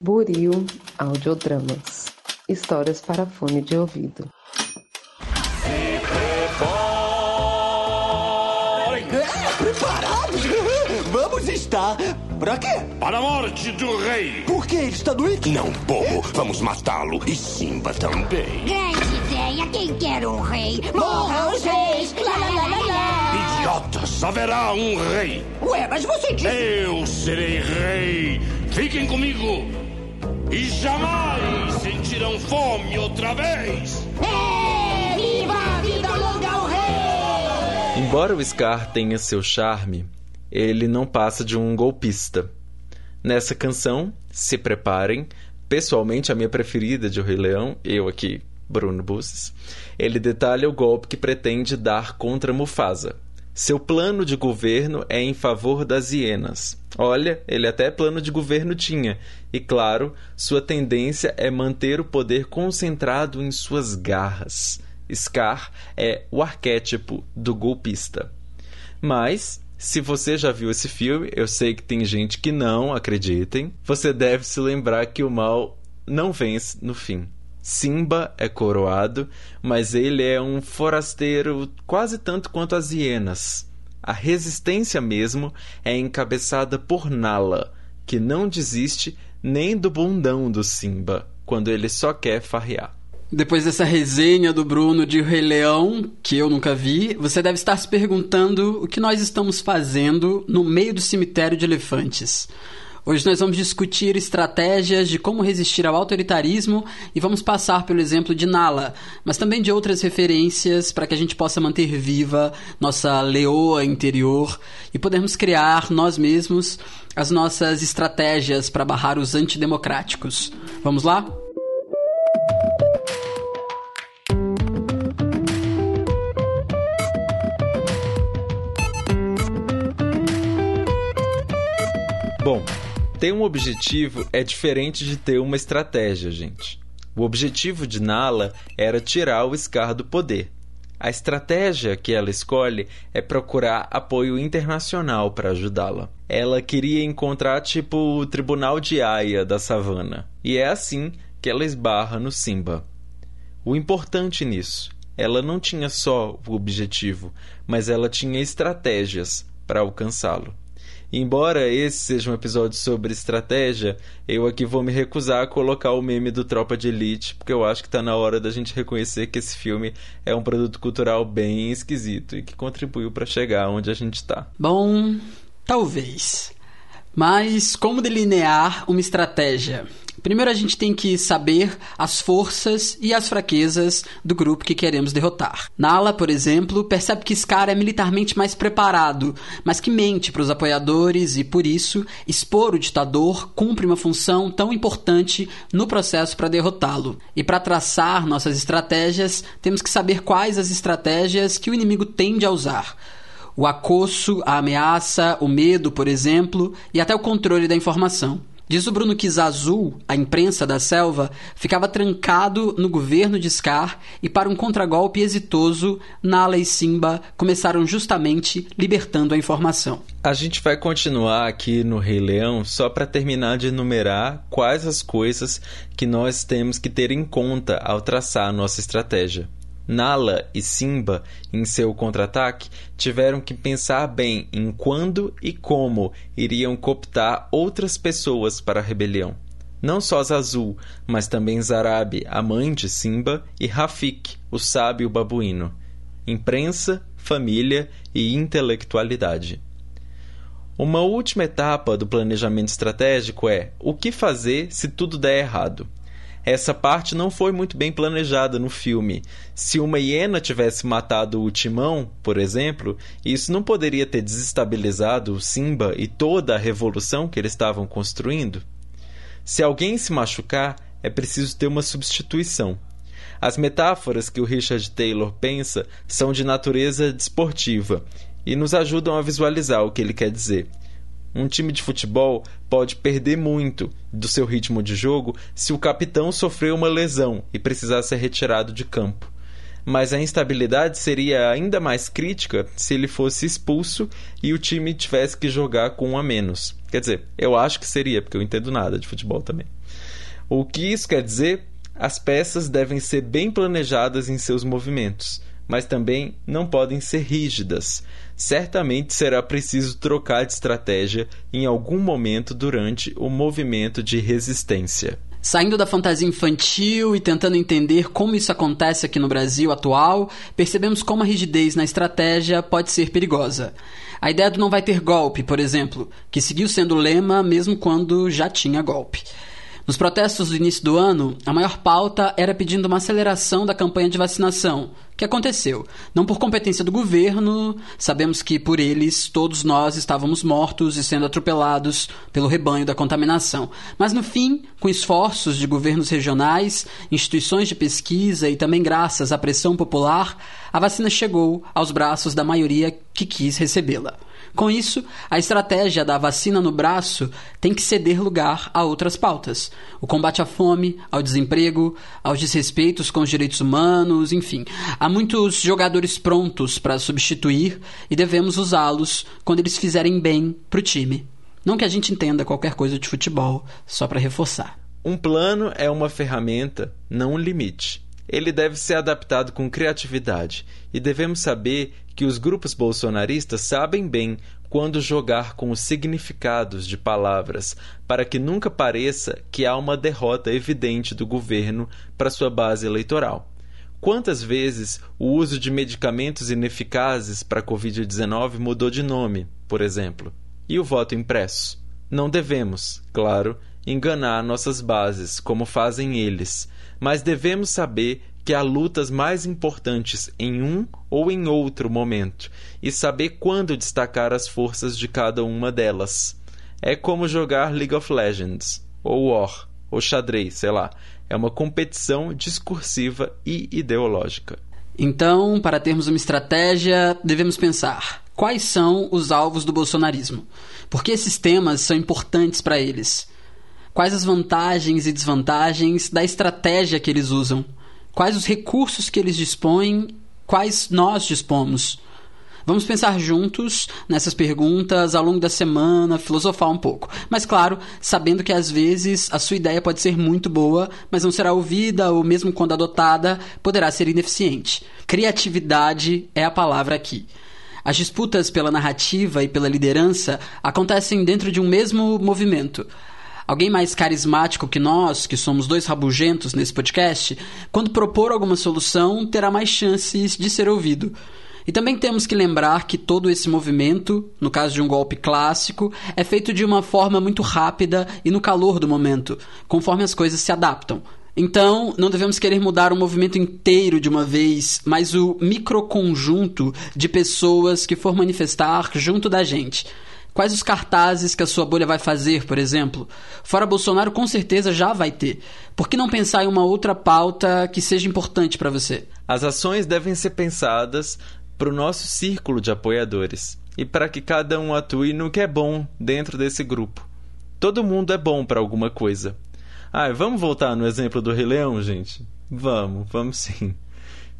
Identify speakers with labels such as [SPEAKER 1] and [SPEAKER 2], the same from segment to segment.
[SPEAKER 1] Buril Audiodramas Histórias para fone de ouvido.
[SPEAKER 2] Preparados? Vamos estar. Pra quê?
[SPEAKER 3] Para a morte do rei!
[SPEAKER 2] Por que ele está doente?
[SPEAKER 3] Não, bobo. Vamos matá-lo. E Simba também.
[SPEAKER 4] Grande ideia, quem quer um rei? Morra os reis! Lá, lá, lá, lá.
[SPEAKER 3] Idiotas, haverá um rei.
[SPEAKER 4] Ué, mas você disse...
[SPEAKER 3] Eu serei rei. Fiquem comigo. E jamais sentirão fome outra vez.
[SPEAKER 4] É, viva a vida longa ao rei!
[SPEAKER 5] Embora o Scar tenha seu charme, ele não passa de um golpista. Nessa canção, se preparem, pessoalmente a minha preferida de O Rei Leão, eu aqui, Bruno Busses, ele detalha o golpe que pretende dar contra Mufasa. Seu plano de governo é em favor das hienas. Olha, ele até plano de governo tinha. E claro, sua tendência é manter o poder concentrado em suas garras. Scar é o arquétipo do golpista. Mas, se você já viu esse filme, eu sei que tem gente que não, acreditem, você deve se lembrar que o mal não vence no fim. Simba é coroado, mas ele é um forasteiro quase tanto quanto as hienas. A resistência mesmo é encabeçada por Nala, que não desiste nem do bundão do Simba, quando ele só quer farrear.
[SPEAKER 6] Depois dessa resenha do Bruno de Rei Leão, que eu nunca vi, você deve estar se perguntando o que nós estamos fazendo no meio do cemitério de elefantes. Hoje nós vamos discutir estratégias de como resistir ao autoritarismo e vamos passar pelo exemplo de Nala, mas também de outras referências para que a gente possa manter viva nossa leoa interior e podermos criar nós mesmos as nossas estratégias para barrar os antidemocráticos. Vamos lá?
[SPEAKER 5] Ter um objetivo é diferente de ter uma estratégia, gente. O objetivo de Nala era tirar o Scar do poder. A estratégia que ela escolhe é procurar apoio internacional para ajudá-la. Ela queria encontrar tipo o Tribunal de Aya da Savana. E é assim que ela esbarra no Simba. O importante nisso, ela não tinha só o objetivo, mas ela tinha estratégias para alcançá-lo. Embora esse seja um episódio sobre estratégia, eu aqui vou me recusar a colocar o meme do Tropa de Elite, porque eu acho que está na hora da gente reconhecer que esse filme é um produto cultural bem esquisito e que contribuiu para chegar onde a gente está.
[SPEAKER 6] Bom, talvez. Mas como delinear uma estratégia? Primeiro a gente tem que saber as forças e as fraquezas do grupo que queremos derrotar. Nala, por exemplo, percebe que Scar é militarmente mais preparado, mas que mente para os apoiadores e, por isso, expor o ditador cumpre uma função tão importante no processo para derrotá-lo. E para traçar nossas estratégias, temos que saber quais as estratégias que o inimigo tende a usar o acosso, a ameaça, o medo, por exemplo, e até o controle da informação. Diz o Bruno que Zazul, a imprensa da selva, ficava trancado no governo de Scar e, para um contragolpe exitoso, Nala e Simba começaram justamente libertando a informação.
[SPEAKER 5] A gente vai continuar aqui no Rei Leão só para terminar de enumerar quais as coisas que nós temos que ter em conta ao traçar a nossa estratégia. Nala e Simba, em seu contra-ataque, tiveram que pensar bem em quando e como iriam cooptar outras pessoas para a rebelião. Não só Zazul, mas também Zarabi, a mãe de Simba, e Rafik, o sábio babuíno. Imprensa, família e intelectualidade. Uma última etapa do planejamento estratégico é o que fazer se tudo der errado. Essa parte não foi muito bem planejada no filme. Se uma hiena tivesse matado o Timão, por exemplo, isso não poderia ter desestabilizado o Simba e toda a revolução que eles estavam construindo? Se alguém se machucar, é preciso ter uma substituição. As metáforas que o Richard Taylor pensa são de natureza desportiva e nos ajudam a visualizar o que ele quer dizer. Um time de futebol pode perder muito do seu ritmo de jogo se o capitão sofrer uma lesão e precisar ser retirado de campo. Mas a instabilidade seria ainda mais crítica se ele fosse expulso e o time tivesse que jogar com um a menos. Quer dizer, eu acho que seria, porque eu entendo nada de futebol também. O que isso quer dizer? As peças devem ser bem planejadas em seus movimentos, mas também não podem ser rígidas. Certamente será preciso trocar de estratégia em algum momento durante o movimento de resistência.
[SPEAKER 6] Saindo da fantasia infantil e tentando entender como isso acontece aqui no Brasil atual, percebemos como a rigidez na estratégia pode ser perigosa. A ideia do não vai ter golpe, por exemplo, que seguiu sendo lema mesmo quando já tinha golpe. Nos protestos do início do ano, a maior pauta era pedindo uma aceleração da campanha de vacinação, que aconteceu. Não por competência do governo, sabemos que por eles todos nós estávamos mortos e sendo atropelados pelo rebanho da contaminação. Mas no fim, com esforços de governos regionais, instituições de pesquisa e também graças à pressão popular, a vacina chegou aos braços da maioria que quis recebê-la. Com isso, a estratégia da vacina no braço tem que ceder lugar a outras pautas: o combate à fome, ao desemprego, aos desrespeitos com os direitos humanos, enfim. Há muitos jogadores prontos para substituir e devemos usá-los quando eles fizerem bem para o time. Não que a gente entenda qualquer coisa de futebol, só para reforçar.
[SPEAKER 5] Um plano é uma ferramenta, não um limite. Ele deve ser adaptado com criatividade e devemos saber que os grupos bolsonaristas sabem bem quando jogar com os significados de palavras, para que nunca pareça que há uma derrota evidente do governo para sua base eleitoral. Quantas vezes o uso de medicamentos ineficazes para a Covid-19 mudou de nome, por exemplo? E o voto impresso? Não devemos, claro, enganar nossas bases, como fazem eles, mas devemos saber que há lutas mais importantes em um ou em outro momento e saber quando destacar as forças de cada uma delas. É como jogar League of Legends, ou War, ou xadrez, sei lá. É uma competição discursiva e ideológica.
[SPEAKER 6] Então, para termos uma estratégia, devemos pensar quais são os alvos do bolsonarismo. Porque esses temas são importantes para eles. Quais as vantagens e desvantagens da estratégia que eles usam? quais os recursos que eles dispõem, quais nós dispomos. Vamos pensar juntos nessas perguntas ao longo da semana, filosofar um pouco. Mas, claro, sabendo que às vezes a sua ideia pode ser muito boa, mas não será ouvida ou, mesmo quando adotada, poderá ser ineficiente. Criatividade é a palavra aqui. As disputas pela narrativa e pela liderança acontecem dentro de um mesmo movimento alguém mais carismático que nós, que somos dois rabugentos nesse podcast, quando propor alguma solução, terá mais chances de ser ouvido. E também temos que lembrar que todo esse movimento, no caso de um golpe clássico, é feito de uma forma muito rápida e no calor do momento, conforme as coisas se adaptam. Então, não devemos querer mudar o movimento inteiro de uma vez, mas o microconjunto de pessoas que for manifestar junto da gente. Quais os cartazes que a sua bolha vai fazer, por exemplo? Fora Bolsonaro, com certeza já vai ter. Por que não pensar em uma outra pauta que seja importante para você?
[SPEAKER 5] As ações devem ser pensadas para o nosso círculo de apoiadores e para que cada um atue no que é bom dentro desse grupo. Todo mundo é bom para alguma coisa. Ah, vamos voltar no exemplo do Rei Leão, gente? Vamos, vamos sim.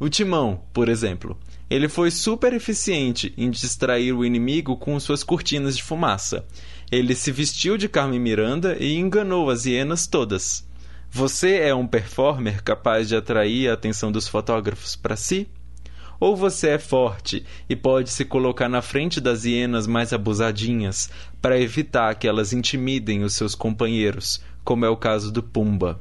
[SPEAKER 5] O Timão, por exemplo. Ele foi super eficiente em distrair o inimigo com suas cortinas de fumaça. Ele se vestiu de Carmen Miranda e enganou as hienas todas. Você é um performer capaz de atrair a atenção dos fotógrafos para si? Ou você é forte e pode se colocar na frente das hienas mais abusadinhas para evitar que elas intimidem os seus companheiros, como é o caso do Pumba?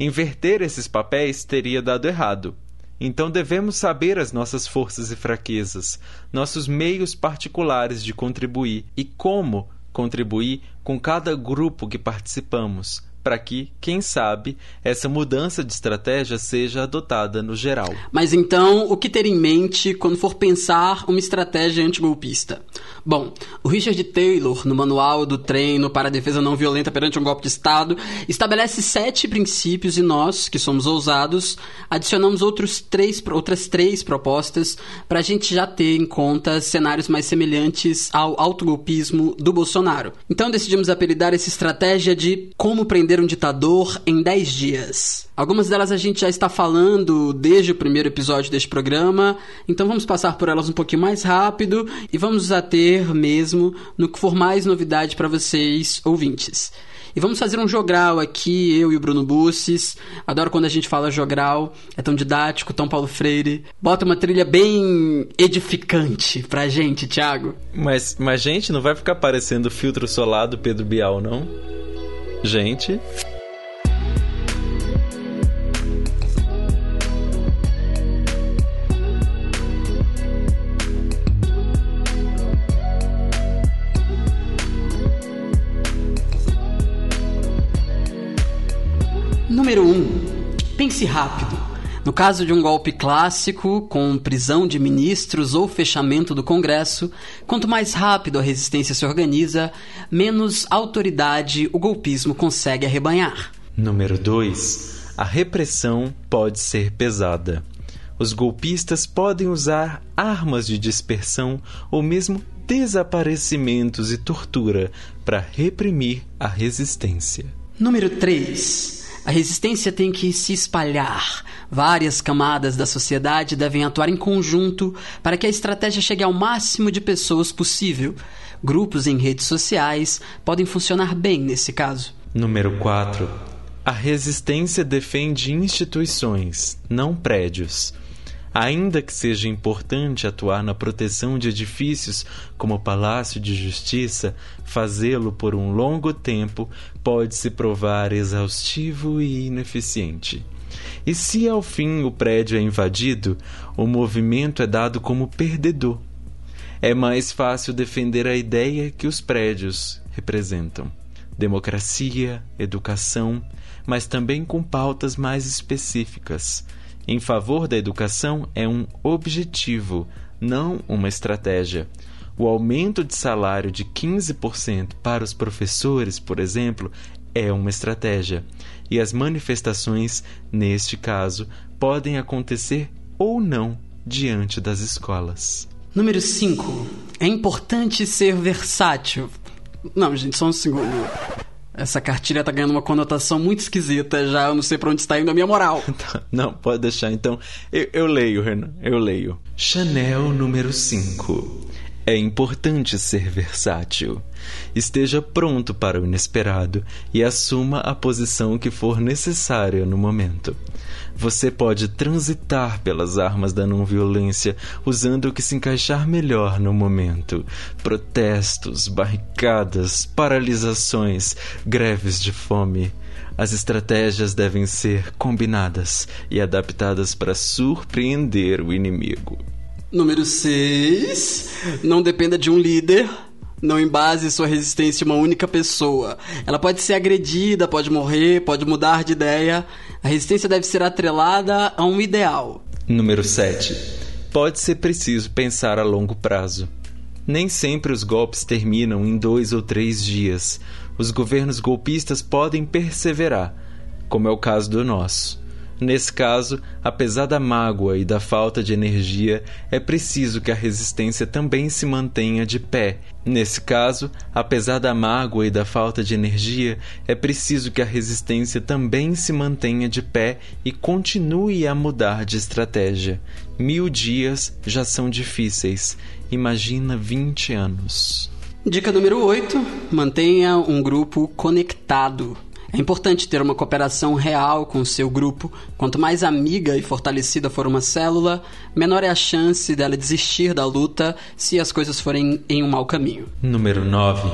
[SPEAKER 5] Inverter esses papéis teria dado errado. Então devemos saber as nossas forças e fraquezas, nossos meios particulares de contribuir e como contribuir com cada grupo que participamos, para que, quem sabe, essa mudança de estratégia seja adotada no geral.
[SPEAKER 6] Mas então, o que ter em mente quando for pensar uma estratégia antigolpista? Bom, o Richard Taylor, no Manual do Treino para a Defesa Não Violenta perante um Golpe de Estado, estabelece sete princípios e nós, que somos ousados, adicionamos outros três, outras três propostas para a gente já ter em conta cenários mais semelhantes ao autogolpismo do Bolsonaro. Então decidimos apelidar essa estratégia de como prender um ditador em 10 dias. Algumas delas a gente já está falando desde o primeiro episódio deste programa, então vamos passar por elas um pouquinho mais rápido e vamos nos ater mesmo no que for mais novidade para vocês, ouvintes. E vamos fazer um jogral aqui, eu e o Bruno Busses. Adoro quando a gente fala jogral, é tão didático, tão Paulo Freire. Bota uma trilha bem edificante pra gente, Thiago.
[SPEAKER 5] Mas, mas gente, não vai ficar parecendo filtro solar do Pedro Bial, não? Gente.
[SPEAKER 6] Número 1. Um, pense rápido. No caso de um golpe clássico, com prisão de ministros ou fechamento do Congresso, quanto mais rápido a resistência se organiza, menos autoridade o golpismo consegue arrebanhar.
[SPEAKER 5] Número 2. A repressão pode ser pesada. Os golpistas podem usar armas de dispersão ou mesmo desaparecimentos e tortura para reprimir a resistência.
[SPEAKER 6] Número 3. A resistência tem que se espalhar. Várias camadas da sociedade devem atuar em conjunto para que a estratégia chegue ao máximo de pessoas possível. Grupos em redes sociais podem funcionar bem nesse caso.
[SPEAKER 5] Número 4. A resistência defende instituições, não prédios. Ainda que seja importante atuar na proteção de edifícios como o Palácio de Justiça, fazê-lo por um longo tempo pode se provar exaustivo e ineficiente. E se ao fim o prédio é invadido, o movimento é dado como perdedor. É mais fácil defender a ideia que os prédios representam: democracia, educação, mas também com pautas mais específicas em favor da educação é um objetivo, não uma estratégia. O aumento de salário de 15% para os professores, por exemplo, é uma estratégia. E as manifestações, neste caso, podem acontecer ou não diante das escolas.
[SPEAKER 6] Número 5. É importante ser versátil. Não, gente, só um segundo. Essa cartilha tá ganhando uma conotação muito esquisita já. Eu não sei pra onde está indo a minha moral.
[SPEAKER 5] não, pode deixar. Então, eu, eu leio, Renan. Eu leio. Chanel número 5. É importante ser versátil. Esteja pronto para o inesperado e assuma a posição que for necessária no momento. Você pode transitar pelas armas da não violência usando o que se encaixar melhor no momento. Protestos, barricadas, paralisações, greves de fome. As estratégias devem ser combinadas e adaptadas para surpreender o inimigo.
[SPEAKER 6] Número 6. Não dependa de um líder não embase sua resistência em uma única pessoa. Ela pode ser agredida, pode morrer, pode mudar de ideia. A resistência deve ser atrelada a um ideal.
[SPEAKER 5] Número 7. Pode ser preciso pensar a longo prazo. Nem sempre os golpes terminam em dois ou três dias. Os governos golpistas podem perseverar, como é o caso do nosso. Nesse caso, apesar da mágoa e da falta de energia, é preciso que a resistência também se mantenha de pé. Nesse caso, apesar da mágoa e da falta de energia, é preciso que a resistência também se mantenha de pé e continue a mudar de estratégia. Mil dias já são difíceis. Imagina 20 anos.
[SPEAKER 6] Dica número 8: mantenha um grupo conectado. É importante ter uma cooperação real com o seu grupo. Quanto mais amiga e fortalecida for uma célula, menor é a chance dela desistir da luta se as coisas forem em um mau caminho.
[SPEAKER 5] Número 9.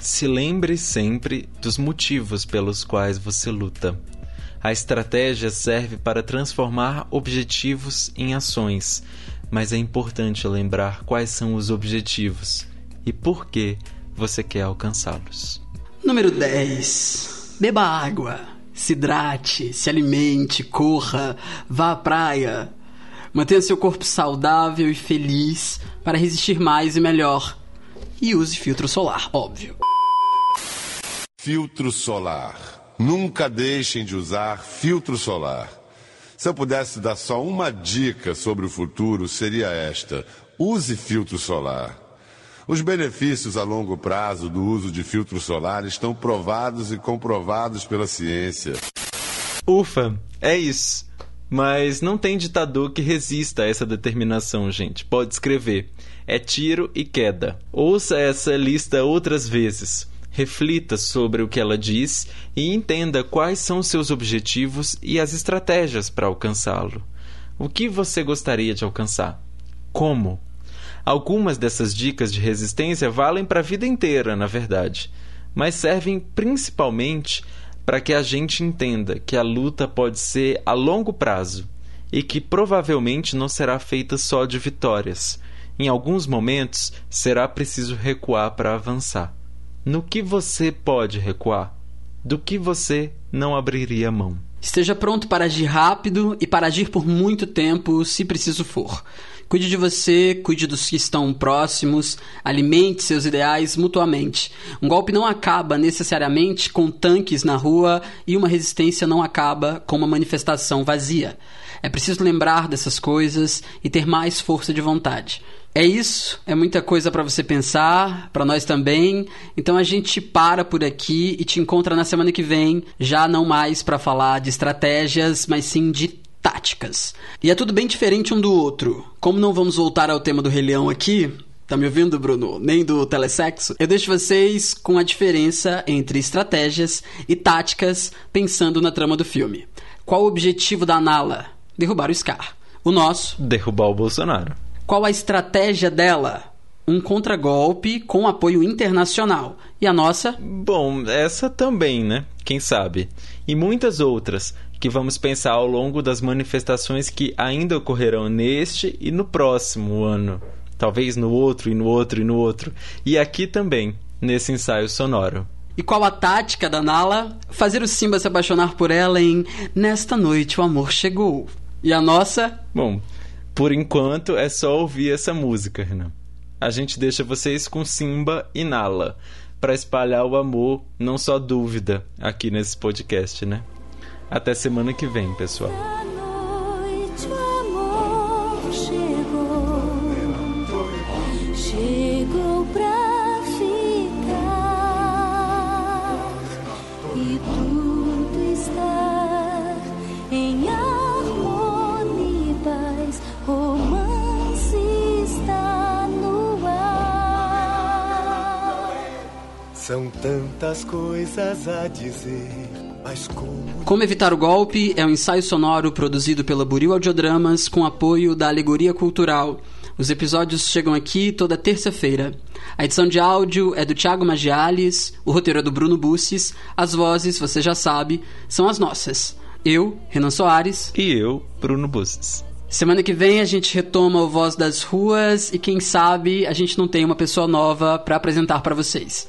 [SPEAKER 5] Se lembre sempre dos motivos pelos quais você luta. A estratégia serve para transformar objetivos em ações, mas é importante lembrar quais são os objetivos e por que você quer alcançá-los.
[SPEAKER 6] Número 10. Beba água, se hidrate, se alimente, corra, vá à praia. Mantenha seu corpo saudável e feliz para resistir mais e melhor. E use filtro solar, óbvio.
[SPEAKER 7] Filtro solar. Nunca deixem de usar filtro solar. Se eu pudesse dar só uma dica sobre o futuro, seria esta: use filtro solar. Os benefícios a longo prazo do uso de filtro solar estão provados e comprovados pela ciência.
[SPEAKER 5] Ufa, é isso. Mas não tem ditador que resista a essa determinação, gente. Pode escrever. É tiro e queda. Ouça essa lista outras vezes. Reflita sobre o que ela diz e entenda quais são seus objetivos e as estratégias para alcançá-lo. O que você gostaria de alcançar? Como? Algumas dessas dicas de resistência valem para a vida inteira, na verdade, mas servem principalmente para que a gente entenda que a luta pode ser a longo prazo e que provavelmente não será feita só de vitórias. Em alguns momentos será preciso recuar para avançar. No que você pode recuar? Do que você não abriria mão?
[SPEAKER 6] Esteja pronto para agir rápido e para agir por muito tempo, se preciso for. Cuide de você, cuide dos que estão próximos, alimente seus ideais mutuamente. Um golpe não acaba necessariamente com tanques na rua e uma resistência não acaba com uma manifestação vazia. É preciso lembrar dessas coisas e ter mais força de vontade. É isso, é muita coisa para você pensar, para nós também. Então a gente para por aqui e te encontra na semana que vem, já não mais para falar de estratégias, mas sim de táticas. E é tudo bem diferente um do outro. Como não vamos voltar ao tema do Rei Leão aqui, Tá me ouvindo, Bruno? Nem do telesexo? Eu deixo vocês com a diferença entre estratégias e táticas pensando na trama do filme. Qual o objetivo da Nala? Derrubar o Scar. O nosso?
[SPEAKER 5] Derrubar o Bolsonaro.
[SPEAKER 6] Qual a estratégia dela? Um contragolpe com apoio internacional. E a nossa?
[SPEAKER 5] Bom, essa também, né? Quem sabe? E muitas outras que vamos pensar ao longo das manifestações que ainda ocorrerão neste e no próximo ano. Talvez no outro, e no outro, e no outro. E aqui também, nesse ensaio sonoro.
[SPEAKER 6] E qual a tática da Nala? Fazer o Simba se apaixonar por ela em Nesta Noite o Amor Chegou. E a nossa?
[SPEAKER 5] Bom, por enquanto é só ouvir essa música, Renan. A gente deixa vocês com Simba e Nala para espalhar o amor, não só dúvida, aqui nesse podcast, né? Até semana que vem, pessoal.
[SPEAKER 8] São tantas coisas a dizer.
[SPEAKER 6] Como... Evitar o Golpe é um ensaio sonoro produzido pela Buril Audiodramas com apoio da Alegoria Cultural. Os episódios chegam aqui toda terça-feira. A edição de áudio é do Thiago Magiales, o roteiro é do Bruno Bussis, as vozes, você já sabe, são as nossas. Eu, Renan Soares.
[SPEAKER 5] E eu, Bruno Bussis.
[SPEAKER 6] Semana que vem a gente retoma o Voz das Ruas e quem sabe a gente não tem uma pessoa nova para apresentar para vocês.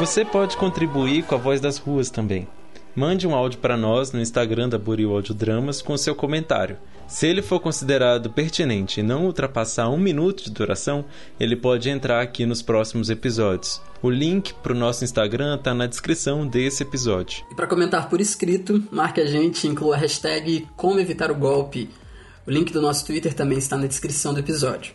[SPEAKER 5] Você pode contribuir com a Voz das Ruas também. Mande um áudio para nós no Instagram da Buril Audiodramas com seu comentário. Se ele for considerado pertinente e não ultrapassar um minuto de duração, ele pode entrar aqui nos próximos episódios. O link para o nosso Instagram está na descrição desse episódio.
[SPEAKER 6] E para comentar por escrito, marque a gente e inclua a hashtag Como Evitar o Golpe. O link do nosso Twitter também está na descrição do episódio.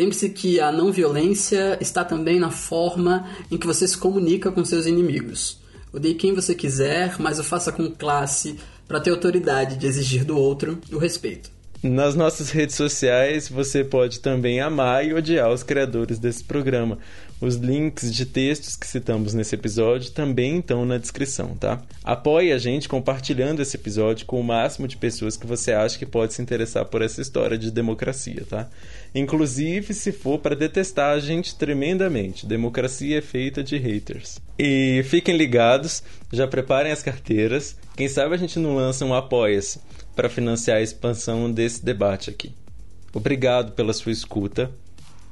[SPEAKER 6] Lembre-se que a não violência está também na forma em que você se comunica com seus inimigos. Odeie quem você quiser, mas o faça com classe para ter autoridade de exigir do outro o respeito.
[SPEAKER 5] Nas nossas redes sociais você pode também amar e odiar os criadores desse programa. Os links de textos que citamos nesse episódio também estão na descrição, tá? Apoie a gente compartilhando esse episódio com o máximo de pessoas que você acha que pode se interessar por essa história de democracia, tá? Inclusive se for para detestar a gente tremendamente. Democracia é feita de haters. E fiquem ligados, já preparem as carteiras. Quem sabe a gente não lança um apoia-se para financiar a expansão desse debate aqui. Obrigado pela sua escuta.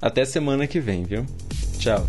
[SPEAKER 5] Até semana que vem, viu? Tchau.